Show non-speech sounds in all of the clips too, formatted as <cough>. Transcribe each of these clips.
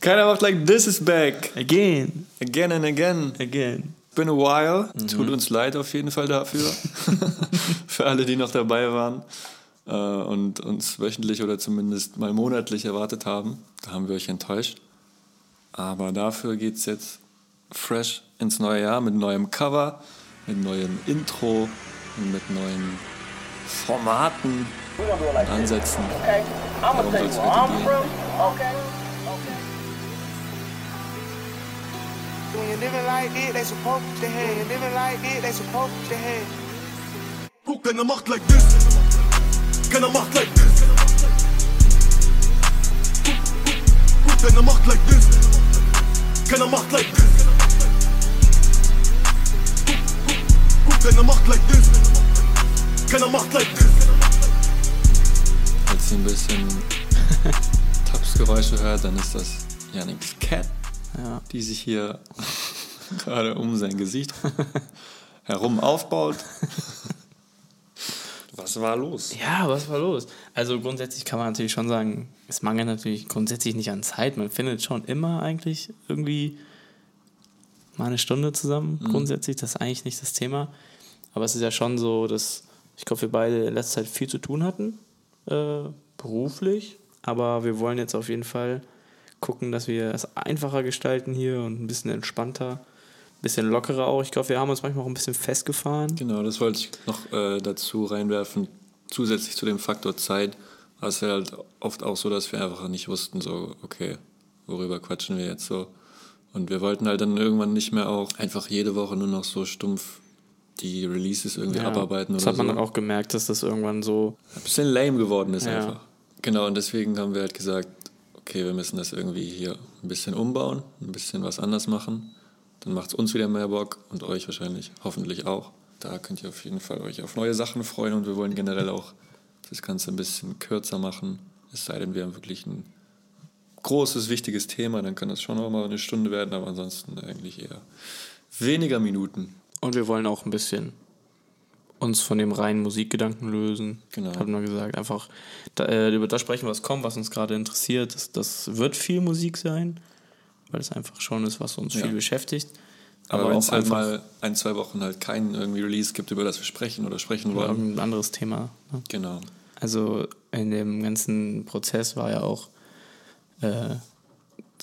Keiner macht like this is back. Again. Again and again. Again. Been a while. Tut uns leid auf jeden Fall dafür. <laughs> <laughs> Für alle, die noch dabei waren äh, und uns wöchentlich oder zumindest mal monatlich erwartet haben. Da haben wir euch enttäuscht. Aber dafür geht es jetzt fresh ins neue Jahr mit neuem Cover, mit neuem Intro und mit neuen Formaten und Ansätzen. Okay, I'm Darum gonna tell soll you es where heute gehen. When you living like this, they supposed to have. You living like this, they supposed to have. Who can I macht like this? Can I macht like this? Can I macht like this? Can I macht like this? Can I macht like this? Can I macht like this? Falls ihr ein bisschen <laughs> Tapsgeräusche hört, dann ist das Yannicks Cat, Ja. die sich hier <laughs> gerade um sein Gesicht <laughs> herum aufbaut. <laughs> Was war los? Ja, was war los? Also grundsätzlich kann man natürlich schon sagen, es mangelt natürlich grundsätzlich nicht an Zeit. Man findet schon immer eigentlich irgendwie mal eine Stunde zusammen. Grundsätzlich, das ist eigentlich nicht das Thema. Aber es ist ja schon so, dass ich glaube, wir beide in letzter Zeit viel zu tun hatten, äh, beruflich. Aber wir wollen jetzt auf jeden Fall gucken, dass wir es einfacher gestalten hier und ein bisschen entspannter, ein bisschen lockerer auch. Ich glaube, wir haben uns manchmal auch ein bisschen festgefahren. Genau, das wollte ich noch äh, dazu reinwerfen. Zusätzlich zu dem Faktor Zeit war es halt oft auch so, dass wir einfach nicht wussten, so, okay, worüber quatschen wir jetzt so. Und wir wollten halt dann irgendwann nicht mehr auch einfach jede Woche nur noch so stumpf die Releases irgendwie Ja, abarbeiten das hat man so. dann auch gemerkt, dass das irgendwann so ein bisschen lame geworden ist Ja. einfach. Genau, und deswegen haben wir halt gesagt, okay, wir müssen das irgendwie hier ein bisschen umbauen, ein bisschen was anders machen. Dann macht es uns wieder mehr Bock und euch wahrscheinlich, hoffentlich auch. Da könnt ihr auf jeden Fall euch auf neue Sachen freuen und wir wollen generell auch das Ganze ein bisschen kürzer machen. Es sei denn, wir haben wirklich ein großes, wichtiges Thema, dann kann das schon noch mal eine Stunde werden, aber ansonsten eigentlich eher weniger Minuten. Und wir wollen auch ein bisschen uns von dem reinen Musikgedanken lösen. Genau. Hat man gesagt. Einfach da, äh, über das sprechen, was kommt, was uns gerade interessiert. Das, das wird viel Musik sein, weil es einfach schon ist, was uns Ja. viel beschäftigt. Aber, Aber wenn auch es halt einfach mal ein, zwei Wochen halt keinen irgendwie Release gibt, über das wir sprechen oder sprechen oder wollen. irgendein anderes Thema. Ne? Genau. Also in dem ganzen Prozess war ja auch äh,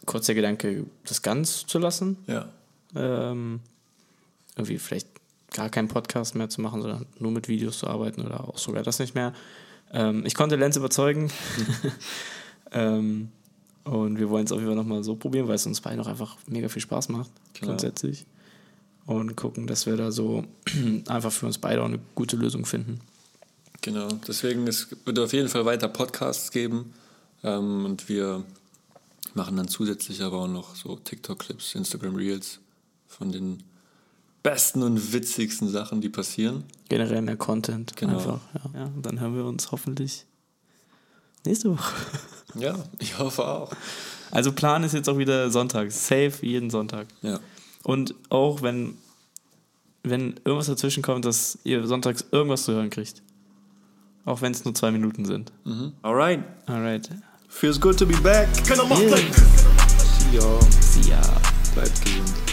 kurz der Gedanke, das ganz zu lassen. Ja. ähm, irgendwie vielleicht gar keinen Podcast mehr zu machen, sondern nur mit Videos zu arbeiten oder auch sogar das nicht mehr. Ähm, ich konnte Lenz überzeugen. <laughs> ähm, und wir wollen es auf jeden Fall nochmal so probieren, weil es uns beiden auch einfach mega viel Spaß macht, Genau. grundsätzlich. Und gucken, dass wir da so <clears throat> einfach für uns beide auch eine gute Lösung finden. Genau, deswegen es wird auf jeden Fall weiter Podcasts geben ähm, und wir machen dann zusätzlich aber auch noch so TikTok-Clips, Instagram Reels von den besten und witzigsten Sachen, die passieren. Generell mehr Content. Genau. Einfach, ja. ja. Und dann hören wir uns hoffentlich nächste Woche. <laughs> Ja, ich hoffe auch. Also Plan ist jetzt auch wieder Sonntag. Safe jeden Sonntag. Ja, Und auch wenn, wenn irgendwas dazwischen kommt, dass ihr sonntags irgendwas zu hören kriegt. Auch wenn es nur zwei Minuten sind. alright. Alright. Feels good to be back. Can I Yeah. See ya. See ya. Bleibt gesund.